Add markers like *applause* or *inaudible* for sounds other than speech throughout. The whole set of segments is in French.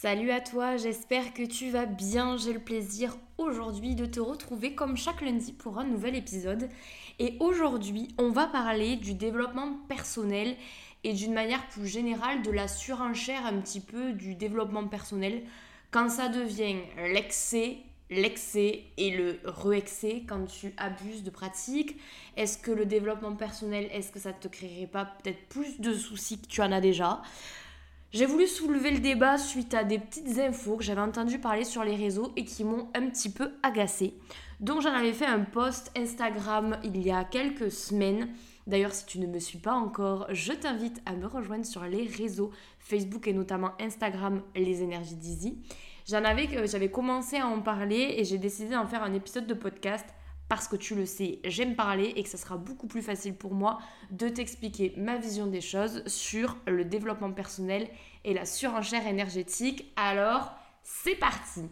Salut à toi, j'espère que tu vas bien. J'ai le plaisir aujourd'hui de te retrouver comme chaque lundi pour un nouvel épisode. Et aujourd'hui, on va parler du développement personnel et d'une manière plus générale de la surenchère un petit peu du développement personnel quand ça devient l'excès, l'excès et le re-excès quand tu abuses de pratique. Est-ce que le développement personnel, est-ce que ça te créerait pas peut-être plus de soucis que tu en as déjà? J'ai voulu soulever le débat suite à des petites infos que j'avais entendu parler sur les réseaux et qui m'ont un petit peu agacée. Donc j'en avais fait un post Instagram il y a quelques semaines. D'ailleurs, si tu ne me suis pas encore, je t'invite à me rejoindre sur les réseaux Facebook et notamment Instagram, les énergies d'Easy. J'en avais, euh, j'avais commencé à en parler et j'ai décidé d'en faire un épisode de podcast parce que tu le sais, j'aime parler et que ça sera beaucoup plus facile pour moi de t'expliquer ma vision des choses sur le développement personnel et la surenchère énergétique. Alors, c'est parti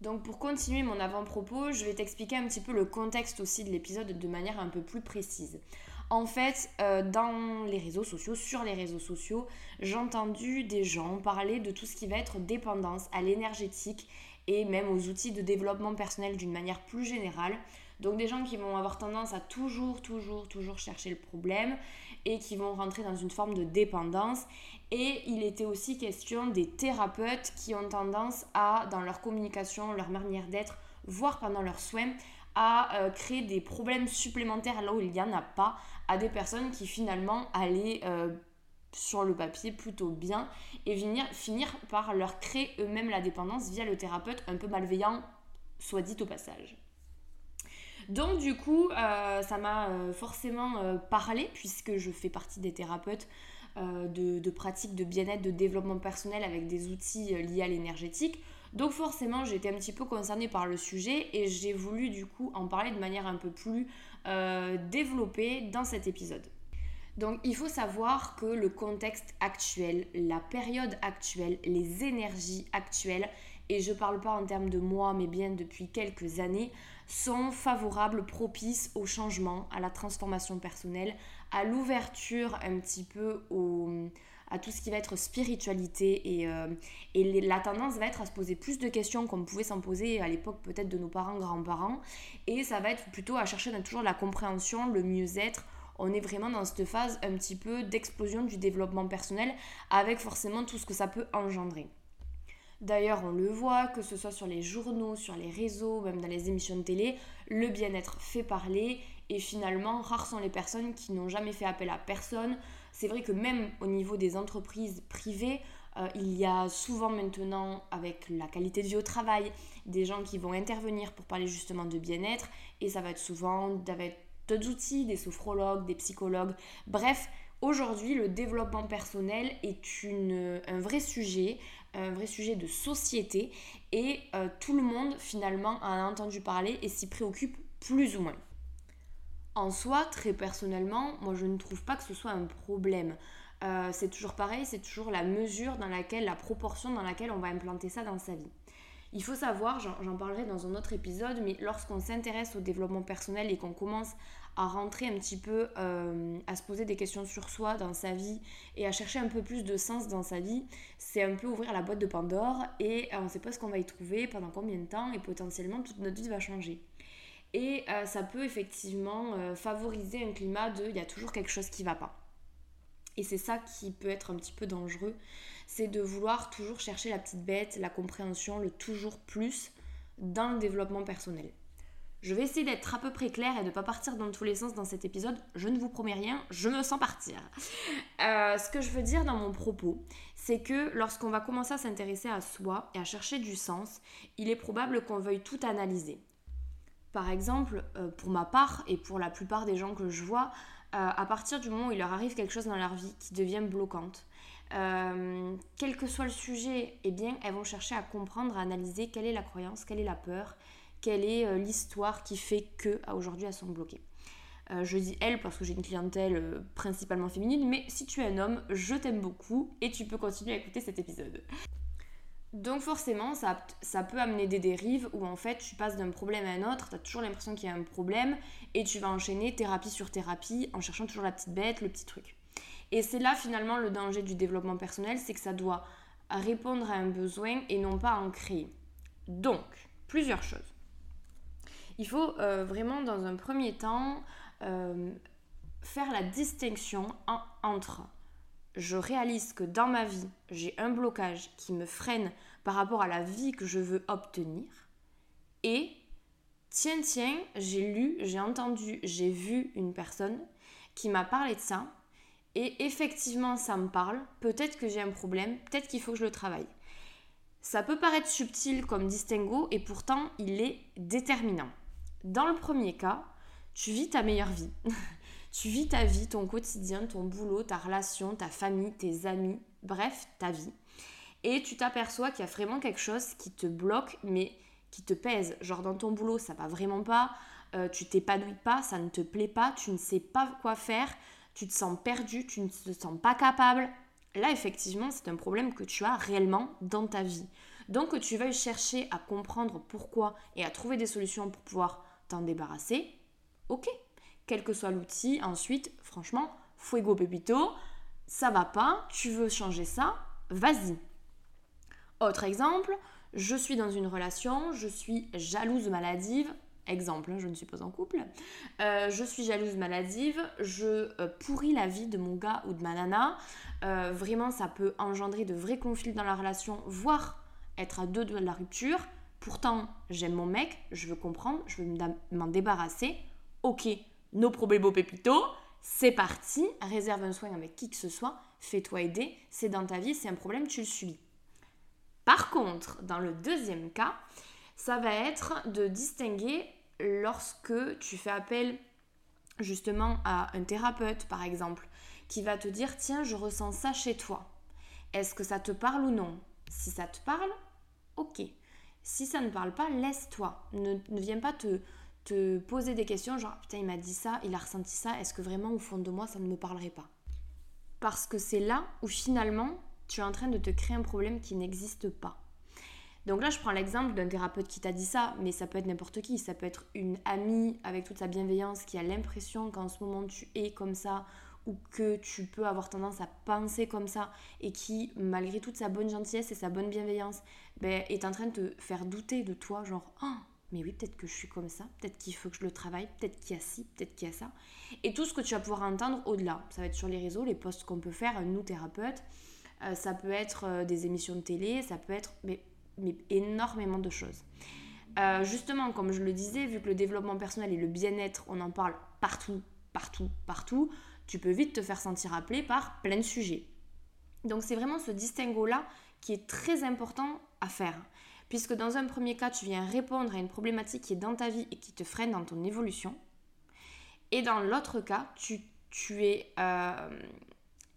donc pour continuer mon avant-propos, je vais t'expliquer un petit peu le contexte aussi de l'épisode de manière un peu plus précise. En fait, euh, dans les réseaux sociaux, sur les réseaux sociaux, j'ai entendu des gens parler de tout ce qui va être dépendance à l'énergétique et même aux outils de développement personnel d'une manière plus générale. Donc des gens qui vont avoir tendance à toujours, toujours, toujours chercher le problème et qui vont rentrer dans une forme de dépendance. Et il était aussi question des thérapeutes qui ont tendance à, dans leur communication, leur manière d'être, voire pendant leurs soins, à euh, créer des problèmes supplémentaires là où il n'y en a pas, à des personnes qui finalement allaient euh, sur le papier plutôt bien et finir, finir par leur créer eux-mêmes la dépendance via le thérapeute un peu malveillant, soit dit au passage. Donc du coup, euh, ça m'a euh, forcément euh, parlé puisque je fais partie des thérapeutes de, pratiques de bien-être, de développement personnel avec des outils liés à l'énergétique. Donc forcément, été un petit peu concernée par le sujet et j'ai voulu du coup en parler de manière un peu plus développée dans cet épisode. Donc il faut savoir que le contexte actuel, la période actuelle, les énergies actuelles, et je parle pas en termes de mois, mais bien depuis quelques années, sont favorables, propices au changement, à la transformation personnelle, à l'ouverture un petit peu à tout ce qui va être spiritualité et, euh, et la tendance va être à se poser plus de questions qu'on pouvait s'en poser à l'époque peut-être de nos parents, grands-parents et ça va être plutôt à chercher toujours la compréhension, le mieux-être. On est vraiment dans cette phase un petit peu d'explosion du développement personnel avec forcément tout ce que ça peut engendrer. D'ailleurs, on le voit, que ce soit sur les journaux, sur les réseaux, même dans les émissions de télé, le bien-être fait parler et finalement, rares sont les personnes qui n'ont jamais fait appel à personne. C'est vrai que même au niveau des entreprises privées, euh, il y a souvent maintenant, avec la qualité de vie au travail, des gens qui vont intervenir pour parler justement de bien-être et ça va être souvent avec d'autres outils, des sophrologues, des psychologues, bref. Aujourd'hui, le développement personnel est un vrai sujet un vrai sujet de société et euh, tout le monde finalement en a entendu parler et s'y préoccupe plus ou moins. En soi, très personnellement, moi je ne trouve pas que ce soit un problème. Euh, c'est toujours pareil, c'est toujours la mesure dans laquelle, la proportion dans laquelle on va implanter ça dans sa vie. Il faut savoir, j'en parlerai dans un autre épisode, mais lorsqu'on s'intéresse au développement personnel et qu'on commence à rentrer un petit peu, euh, à se poser des questions sur soi dans sa vie et à chercher un peu plus de sens dans sa vie, c'est un peu ouvrir la boîte de Pandore et euh, on ne sait pas ce qu'on va y trouver, pendant combien de temps et potentiellement toute notre vie va changer. Et euh, ça peut effectivement favoriser un climat de il y a toujours quelque chose qui ne va pas. Et c'est ça qui peut être un petit peu dangereux, c'est de vouloir toujours chercher la petite bête, la compréhension, le toujours plus dans le développement personnel. Je vais essayer d'être à peu près claire et de ne pas partir dans tous les sens dans cet épisode. Je ne vous promets rien, je me sens partir. Euh, ce que je veux dire dans mon propos, c'est que lorsqu'on va commencer à s'intéresser à soi et à chercher du sens, il est probable qu'on veuille tout analyser. Par exemple, euh, pour ma part et pour la plupart des gens que je vois, à partir du moment où il leur arrive quelque chose dans leur vie qui devient bloquante, quel que soit le sujet, eh bien, elles vont chercher à comprendre, à analyser quelle est la croyance, quelle est la peur, quelle est euh, l'histoire qui fait que aujourd'hui elles sont bloquées. Euh, je dis elle parce que j'ai une clientèle euh, principalement féminine, mais si tu es un homme, je t'aime beaucoup et tu peux continuer à écouter cet épisode. Donc forcément, ça, peut amener des dérives où en fait tu passes d'un problème à un autre, tu as toujours l'impression qu'il y a un problème et tu vas enchaîner thérapie sur thérapie en cherchant toujours la petite bête, le petit truc. Et c'est là finalement le danger du développement personnel, c'est que ça doit répondre à un besoin et non pas en créer. Donc, plusieurs choses. Il faut euh, vraiment dans un premier temps euh, faire la distinction entre je réalise que dans ma vie, j'ai un blocage qui me freine par rapport à la vie que je veux obtenir. Et tiens, tiens, j'ai lu, j'ai entendu, j'ai vu une personne qui m'a parlé de ça. Et effectivement, ça me parle. Peut-être que j'ai un problème, peut-être qu'il faut que je le travaille. Ça peut paraître subtil comme distinguo et pourtant il est déterminant. Dans le premier cas, tu vis ta meilleure vie. *laughs* Tu vis ta vie, ton quotidien, ton boulot, ta relation, ta famille, tes amis, bref, ta vie. Et tu t'aperçois qu'il y a vraiment quelque chose qui te bloque, mais qui te pèse. Genre dans ton boulot, ça va vraiment pas, euh, tu t'épanouis pas, ça ne te plaît pas, tu ne sais pas quoi faire, tu te sens perdu, tu ne te sens pas capable. Là, effectivement, c'est un problème que tu as réellement dans ta vie. Donc, que tu veuilles chercher à comprendre pourquoi et à trouver des solutions pour pouvoir t'en débarrasser, ok, quel que soit l'outil. Ensuite, franchement, fuego pepito, ça va pas, tu veux changer ça, vas-y. Autre exemple, je suis dans une relation, je suis jalouse maladive. Exemple, hein, je ne suis pas en couple. Euh, je suis jalouse maladive, je euh, pourris la vie de mon gars ou de ma nana. Euh, vraiment, ça peut engendrer de vrais conflits dans la relation, voire être à deux de la rupture. Pourtant, j'aime mon mec, je veux comprendre, je veux m'en débarrasser. Ok, nos problèmes pépito, c'est parti, réserve un soin avec qui que ce soit, fais-toi aider, c'est dans ta vie, c'est un problème, tu le subis. Par contre, dans le deuxième cas, ça va être de distinguer lorsque tu fais appel justement à un thérapeute, par exemple, qui va te dire, tiens, je ressens ça chez toi. Est-ce que ça te parle ou non? Si ça te parle, ok. Si ça ne parle pas, laisse-toi. Ne viens pas te, te poser des questions, genre putain il m'a dit ça, il a ressenti ça, est-ce que vraiment au fond de moi ça ne me parlerait pas? Parce que c'est là où finalement tu es en train de te créer un problème qui n'existe pas. Donc là je prends l'exemple d'un thérapeute qui t'a dit ça, mais ça peut être n'importe qui, ça peut être une amie avec toute sa bienveillance qui a l'impression qu'en ce moment tu es comme ça ou que tu peux avoir tendance à penser comme ça et qui, malgré toute sa bonne gentillesse et sa bonne bienveillance, ben, est en train de te faire douter de toi, genre, oh, mais oui, peut-être que je suis comme ça, peut-être qu'il faut que je le travaille, peut-être qu'il y a ci, peut-être qu'il y a ça. Et tout ce que tu vas pouvoir entendre au-delà, ça va être sur les réseaux, les posts qu'on peut faire, nous thérapeutes, euh, ça peut être euh, des émissions de télé, ça peut être mais, mais énormément de choses. Euh, justement, comme je le disais, vu que le développement personnel et le bien-être, on en parle partout, partout, partout, tu peux vite te faire sentir appelé par plein de sujets. Donc c'est vraiment ce distinguo-là qui est très important à faire puisque dans un premier cas, tu viens répondre à une problématique qui est dans ta vie et qui te freine dans ton évolution. Et dans l'autre cas, tu, es euh,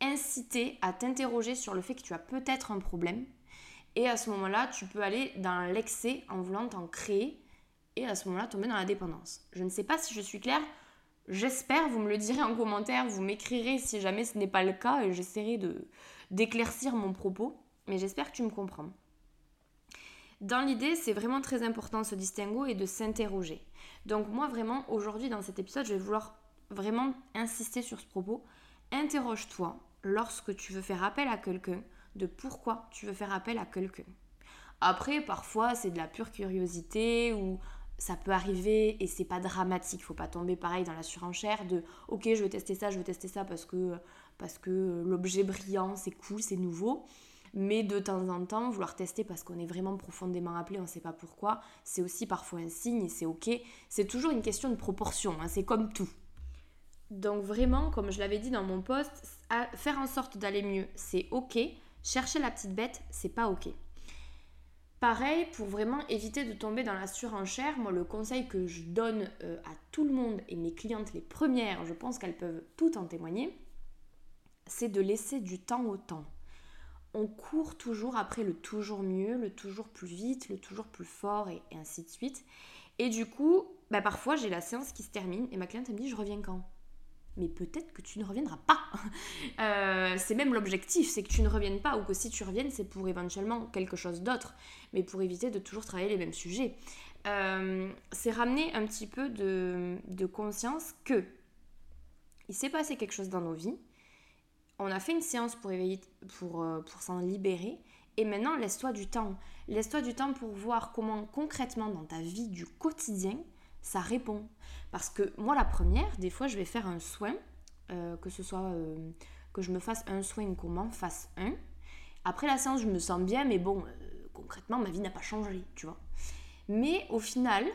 incité à t'interroger sur le fait que tu as peut-être un problème. Et à ce moment-là, tu peux aller dans l'excès en voulant t'en créer et à ce moment-là tomber dans la dépendance. Je ne sais pas si je suis claire. J'espère, vous me le direz en commentaire, vous m'écrirez si jamais ce n'est pas le cas et j'essaierai d'éclaircir mon propos. Mais j'espère que tu me comprends. Dans l'idée, c'est vraiment très important ce distinguo et de s'interroger. Donc moi vraiment aujourd'hui dans cet épisode, je vais vouloir vraiment insister sur ce propos. Interroge-toi lorsque tu veux faire appel à quelqu'un de pourquoi tu veux faire appel à quelqu'un. Après, parfois, c'est de la pure curiosité ou ça peut arriver et c'est pas dramatique. Faut pas tomber pareil dans la surenchère de ok, je veux tester ça, je veux tester ça parce que, parce que l'objet brillant, c'est cool, c'est nouveau. Mais de temps en temps, vouloir tester parce qu'on est vraiment profondément appelé, on ne sait pas pourquoi, c'est aussi parfois un signe et c'est ok. C'est toujours une question de proportion, hein, c'est comme tout. Donc vraiment, comme je l'avais dit dans mon post, faire en sorte d'aller mieux, c'est ok. Chercher la petite bête, c'est pas ok. Pareil, pour vraiment éviter de tomber dans la surenchère, moi le conseil que je donne euh, à tout le monde et mes clientes les premières, je pense qu'elles peuvent tout en témoigner, c'est de laisser du temps au temps on court toujours après le toujours mieux, le toujours plus vite, le toujours plus fort et, ainsi de suite. Et du coup, bah parfois j'ai la séance qui se termine et ma cliente me dit je reviens quand? Mais peut-être que tu ne reviendras pas. *laughs* Euh, c'est même l'objectif, c'est que tu ne reviennes pas, ou que si tu reviennes, c'est pour éventuellement quelque chose d'autre, mais pour éviter de toujours travailler les mêmes sujets. Euh, c'est ramener un petit peu de, de conscience que il s'est passé quelque chose dans nos vies, on a fait une séance pour, pour, euh, pour s'en libérer, et maintenant laisse-toi du temps. Laisse-toi du temps pour voir comment concrètement dans ta vie du quotidien, ça répond. Parce que moi, la première, des fois, je vais faire un soin, euh, que ce soit euh, que je me fasse un soin ou qu'on m'en fasse un. Après la séance, je me sens bien, mais bon, concrètement, ma vie n'a pas changé, tu vois. Mais au final,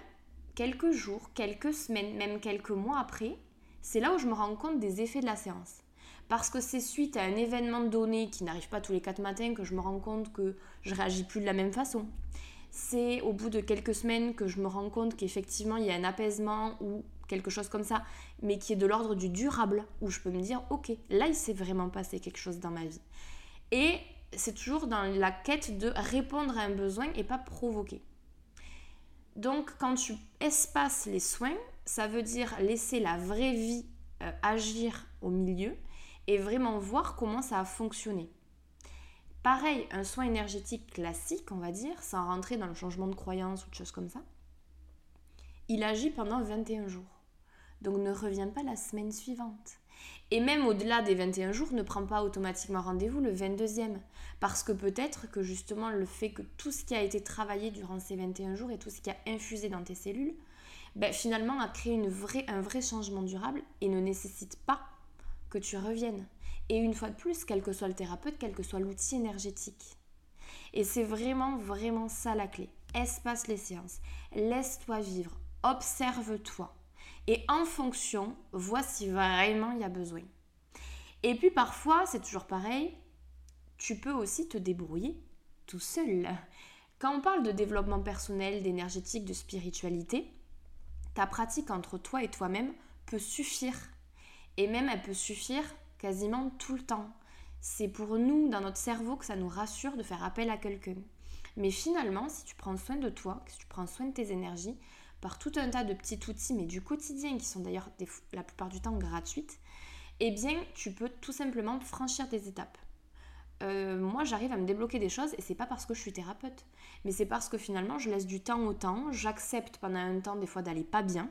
quelques jours, quelques semaines, même quelques mois après, c'est là où je me rends compte des effets de la séance. Parce que c'est suite à un événement donné qui n'arrive pas tous les quatre matins que je me rends compte que je réagis plus de la même façon c'est au bout de quelques semaines que je me rends compte qu'effectivement il y a un apaisement ou quelque chose comme ça, mais qui est de l'ordre du durable, où je peux me dire, ok, là il s'est vraiment passé quelque chose dans ma vie. Et c'est toujours dans la quête de répondre à un besoin et pas provoquer. Donc quand tu espaces les soins, ça veut dire laisser la vraie vie euh, agir au milieu et vraiment voir comment ça a fonctionné. Pareil, un soin énergétique classique, on va dire, sans rentrer dans le changement de croyance ou de choses comme ça, il agit pendant 21 jours. Donc ne reviens pas la semaine suivante. Et même au-delà des 21 jours, ne prends pas automatiquement rendez-vous le 22e. Parce que peut-être que justement le fait que tout ce qui a été travaillé durant ces 21 jours et tout ce qui a infusé dans tes cellules, ben, finalement a créé un vrai changement durable et ne nécessite pas que tu reviennes. Et une fois de plus, quel que soit le thérapeute, quel que soit l'outil énergétique. Et c'est vraiment, vraiment ça la clé. Espace les séances. Laisse-toi vivre. Observe-toi. Et en fonction, vois si vraiment il y a besoin. Et puis parfois, c'est toujours pareil, tu peux aussi te débrouiller tout seul. Quand on parle de développement personnel, d'énergétique, de spiritualité, ta pratique entre toi et toi-même peut suffire. Et même elle peut suffire quasiment tout le temps. C'est pour nous, dans notre cerveau, que ça nous rassure de faire appel à quelqu'un. Mais finalement, si tu prends soin de toi, si tu prends soin de tes énergies, par tout un tas de petits outils, mais du quotidien, qui sont d'ailleurs la plupart du temps gratuites, eh bien, tu peux tout simplement franchir des étapes. Euh, moi, j'arrive à me débloquer des choses et c'est pas parce que je suis thérapeute, mais c'est parce que finalement, je laisse du temps au temps, j'accepte pendant un temps des fois d'aller pas bien,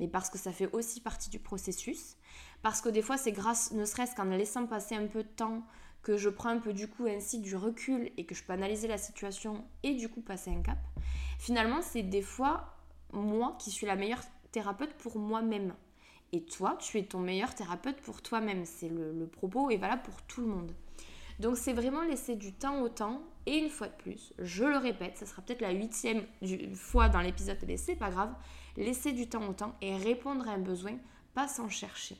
mais parce que ça fait aussi partie du processus. Parce que des fois, c'est grâce, ne serait-ce qu'en laissant passer un peu de temps, que je prends un peu du coup ainsi du recul et que je peux analyser la situation et du coup passer un cap. Finalement, c'est des fois moi qui suis la meilleure thérapeute pour moi-même. Et toi, tu es ton meilleur thérapeute pour toi-même. C'est le, propos et valable pour tout le monde. Donc c'est vraiment laisser du temps au temps. Et une fois de plus, je le répète, ça sera peut-être la huitième fois dans l'épisode, mais c'est pas grave. Laisser du temps au temps et répondre à un besoin, pas s'en chercher.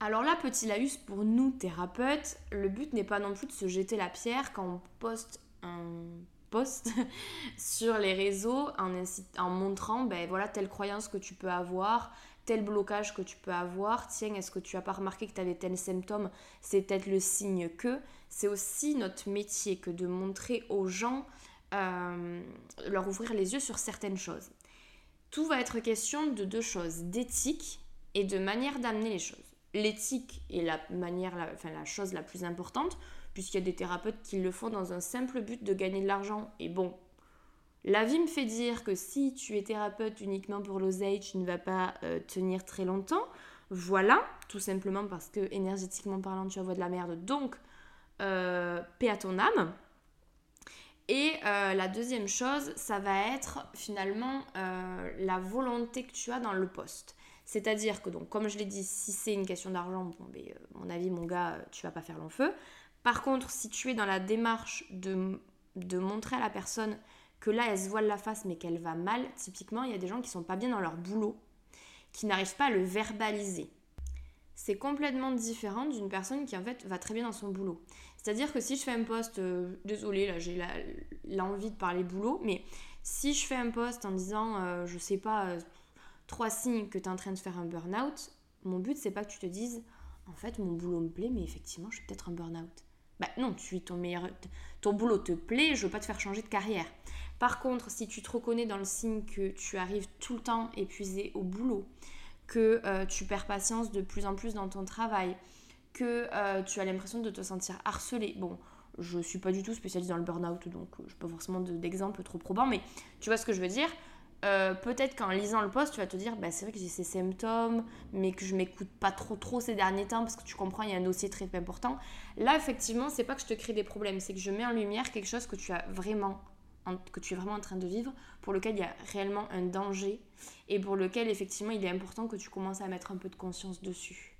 Alors là, petit laïus, pour nous thérapeutes, le but n'est pas non plus de se jeter la pierre quand on poste un post *laughs* sur les réseaux en, montrant ben voilà telle croyance que tu peux avoir, tel blocage que tu peux avoir. Tiens, est-ce que tu as pas remarqué que tu avais tel symptôme? C'est peut-être le signe que. C'est aussi notre métier que de montrer aux gens, euh, leur ouvrir les yeux sur certaines choses. Tout va être question de deux choses, d'éthique et de manière d'amener les choses l'éthique est la manière, la, chose la plus importante, puisqu'il y a des thérapeutes qui le font dans un simple but de gagner de l'argent. Et bon, la vie me fait dire que si tu es thérapeute uniquement pour l'oseille, tu ne vas pas euh, tenir très longtemps. Voilà, tout simplement parce que énergétiquement parlant, tu envoies de la merde, donc euh, paix à ton âme. Et euh, la deuxième chose, ça va être finalement la volonté que tu as dans le poste. C'est-à-dire que, donc, comme je l'ai dit, si c'est une question d'argent, bon, ben, mon avis, mon gars, tu vas pas faire long feu. Par contre, si tu es dans la démarche de montrer à la personne que là, elle se voile la face, mais qu'elle va mal, typiquement, il y a des gens qui sont pas bien dans leur boulot, qui n'arrivent pas à le verbaliser. C'est complètement différent d'une personne qui, en fait, va très bien dans son boulot. C'est-à-dire que si je fais un poste, euh, désolé, là, j'ai l'envie de parler boulot, mais si je fais un poste en disant, je sais pas trois signes que tu es en train de faire un burn-out, mon but c'est pas que tu te dises en fait mon boulot me plaît mais effectivement je suis peut-être un burn-out. Bah non, tu ton meilleur, ton boulot te plaît, je veux pas te faire changer de carrière. Par contre, si tu te reconnais dans le signe que tu arrives tout le temps épuisé au boulot, que euh, tu perds patience de plus en plus dans ton travail, que euh, tu as l'impression de te sentir harcelé. Bon, je suis pas du tout spécialiste dans le burn-out, donc je n'ai pas forcément d'exemple trop probant, mais tu vois ce que je veux dire? Euh, peut-être qu'en lisant le post, tu vas te dire, bah, c'est vrai que j'ai ces symptômes, mais que je m'écoute pas trop trop ces derniers temps parce que tu comprends, il y a un dossier très important. Là, effectivement, c'est pas que je te crée des problèmes, c'est que je mets en lumière quelque chose que tu as vraiment que tu es vraiment en train de vivre, pour lequel il y a réellement un danger et pour lequel effectivement il est important que tu commences à mettre un peu de conscience dessus.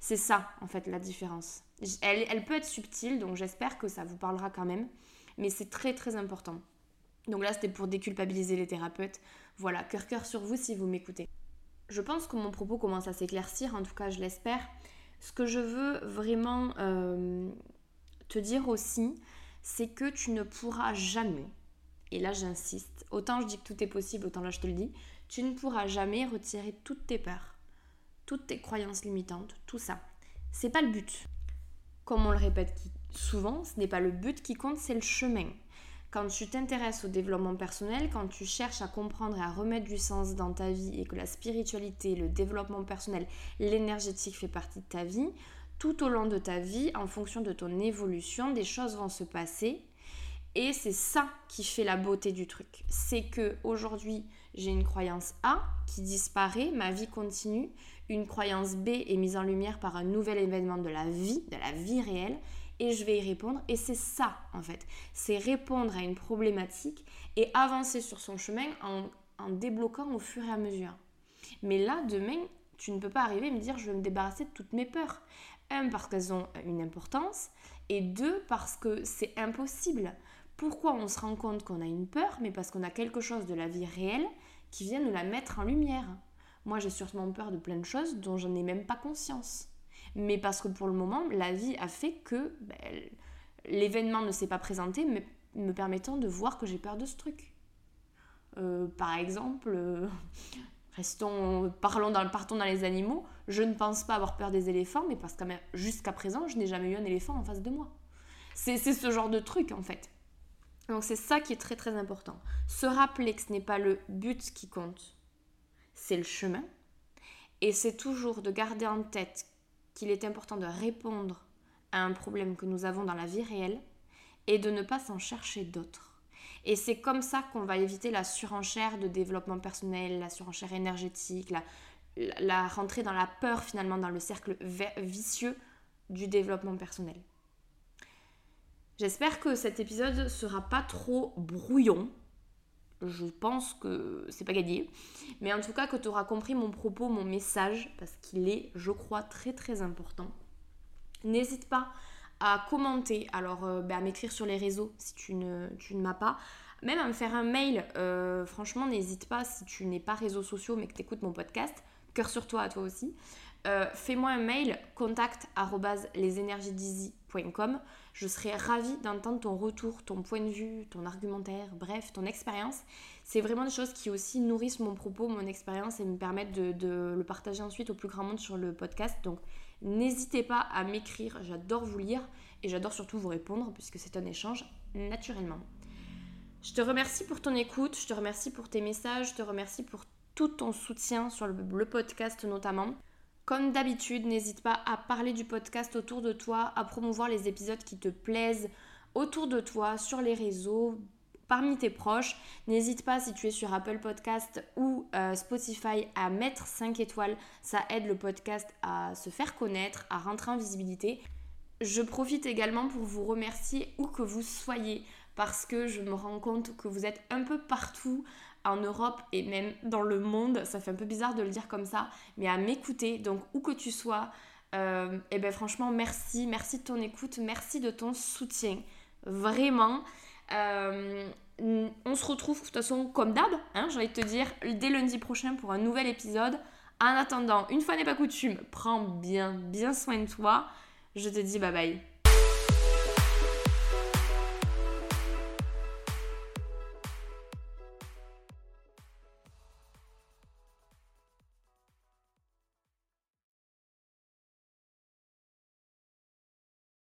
C'est ça en fait la différence. Elle, elle peut être subtile, donc j'espère que ça vous parlera quand même, mais c'est très très important. Donc là, c'était pour déculpabiliser les thérapeutes. Voilà, cœur cœur sur vous si vous m'écoutez. Je pense que mon propos commence à s'éclaircir, en tout cas je l'espère. Ce que je veux vraiment euh, te dire aussi, c'est que tu ne pourras jamais, et là j'insiste, autant je dis que tout est possible, autant là je te le dis, tu ne pourras jamais retirer toutes tes peurs, toutes tes croyances limitantes, tout ça. C'est pas le but. Comme on le répète souvent, ce n'est pas le but qui compte, c'est le chemin. Quand tu t'intéresses au développement personnel, quand tu cherches à comprendre et à remettre du sens dans ta vie et que la spiritualité, le développement personnel, l'énergétique fait partie de ta vie, tout au long de ta vie, en fonction de ton évolution, des choses vont se passer. Et c'est ça qui fait la beauté du truc. C'est que aujourd'hui, j'ai une croyance A qui disparaît, ma vie continue. Une croyance B est mise en lumière par un nouvel événement de la vie, de la vie réelle et je vais y répondre. Et c'est ça, en fait. C'est répondre à une problématique et avancer sur son chemin en, débloquant au fur et à mesure. Mais là, demain, tu ne peux pas arriver et me dire je vais me débarrasser de toutes mes peurs. Un, parce qu'elles ont une importance. Et deux, parce que c'est impossible. Pourquoi on se rend compte qu'on a une peur Mais parce qu'on a quelque chose de la vie réelle qui vient nous la mettre en lumière? Moi, j'ai sûrement peur de plein de choses dont je n'ai même pas conscience mais parce que pour le moment, la vie a fait que ben, l'événement ne s'est pas présenté, me permettant de voir que j'ai peur de ce truc. Euh, par exemple, euh, restons, parlons dans, partons dans les animaux, je ne pense pas avoir peur des éléphants, mais parce que jusqu'à présent, je n'ai jamais eu un éléphant en face de moi. C'est ce genre de truc en fait. Donc c'est ça qui est très très important. Se rappeler que ce n'est pas le but qui compte, c'est le chemin. Et c'est toujours de garder en tête qu'il est important de répondre à un problème que nous avons dans la vie réelle et de ne pas s'en chercher d'autres. Et c'est comme ça qu'on va éviter la surenchère de développement personnel, la surenchère énergétique, la, rentrée dans la peur finalement, dans le cercle vicieux du développement personnel. J'espère que cet épisode sera pas trop brouillon. Je pense que c'est pas gagné. Mais en tout cas, que tu auras compris mon propos, mon message, parce qu'il est, je crois, très très important. N'hésite pas à commenter, alors euh, bah, à m'écrire sur les réseaux si tu ne, m'as pas. Même à me faire un mail, euh, franchement, n'hésite pas si tu n'es pas réseaux sociaux mais que tu écoutes mon podcast. Cœur sur toi à toi aussi. Euh, fais-moi un mail contact Je serai ravie d'entendre ton retour, ton point de vue, ton argumentaire, bref, ton expérience. C'est vraiment des choses qui aussi nourrissent mon propos, mon expérience et me permettent de, le partager ensuite au plus grand monde sur le podcast. Donc n'hésitez pas à m'écrire, j'adore vous lire et j'adore surtout vous répondre puisque c'est un échange naturellement. Je te remercie pour ton écoute, je te remercie pour tes messages, je te remercie pour tout ton soutien sur le podcast notamment. Comme d'habitude, n'hésite pas à parler du podcast autour de toi, à promouvoir les épisodes qui te plaisent autour de toi, sur les réseaux, parmi tes proches. N'hésite pas si tu es sur Apple Podcast ou euh, Spotify à mettre 5 étoiles. Ça aide le podcast à se faire connaître, à rentrer en visibilité. Je profite également pour vous remercier où que vous soyez parce que je me rends compte que vous êtes un peu partout en Europe et même dans le monde. Ça fait un peu bizarre de le dire comme ça, mais à m'écouter. Donc où que tu sois, et euh, eh ben franchement merci, merci de ton écoute, merci de ton soutien, vraiment. Euh, on se retrouve de toute façon comme d'hab, hein, j'ai envie de te dire, dès lundi prochain pour un nouvel épisode. En attendant, une fois n'est pas coutume, prends bien, bien soin de toi. Je te dis bye bye.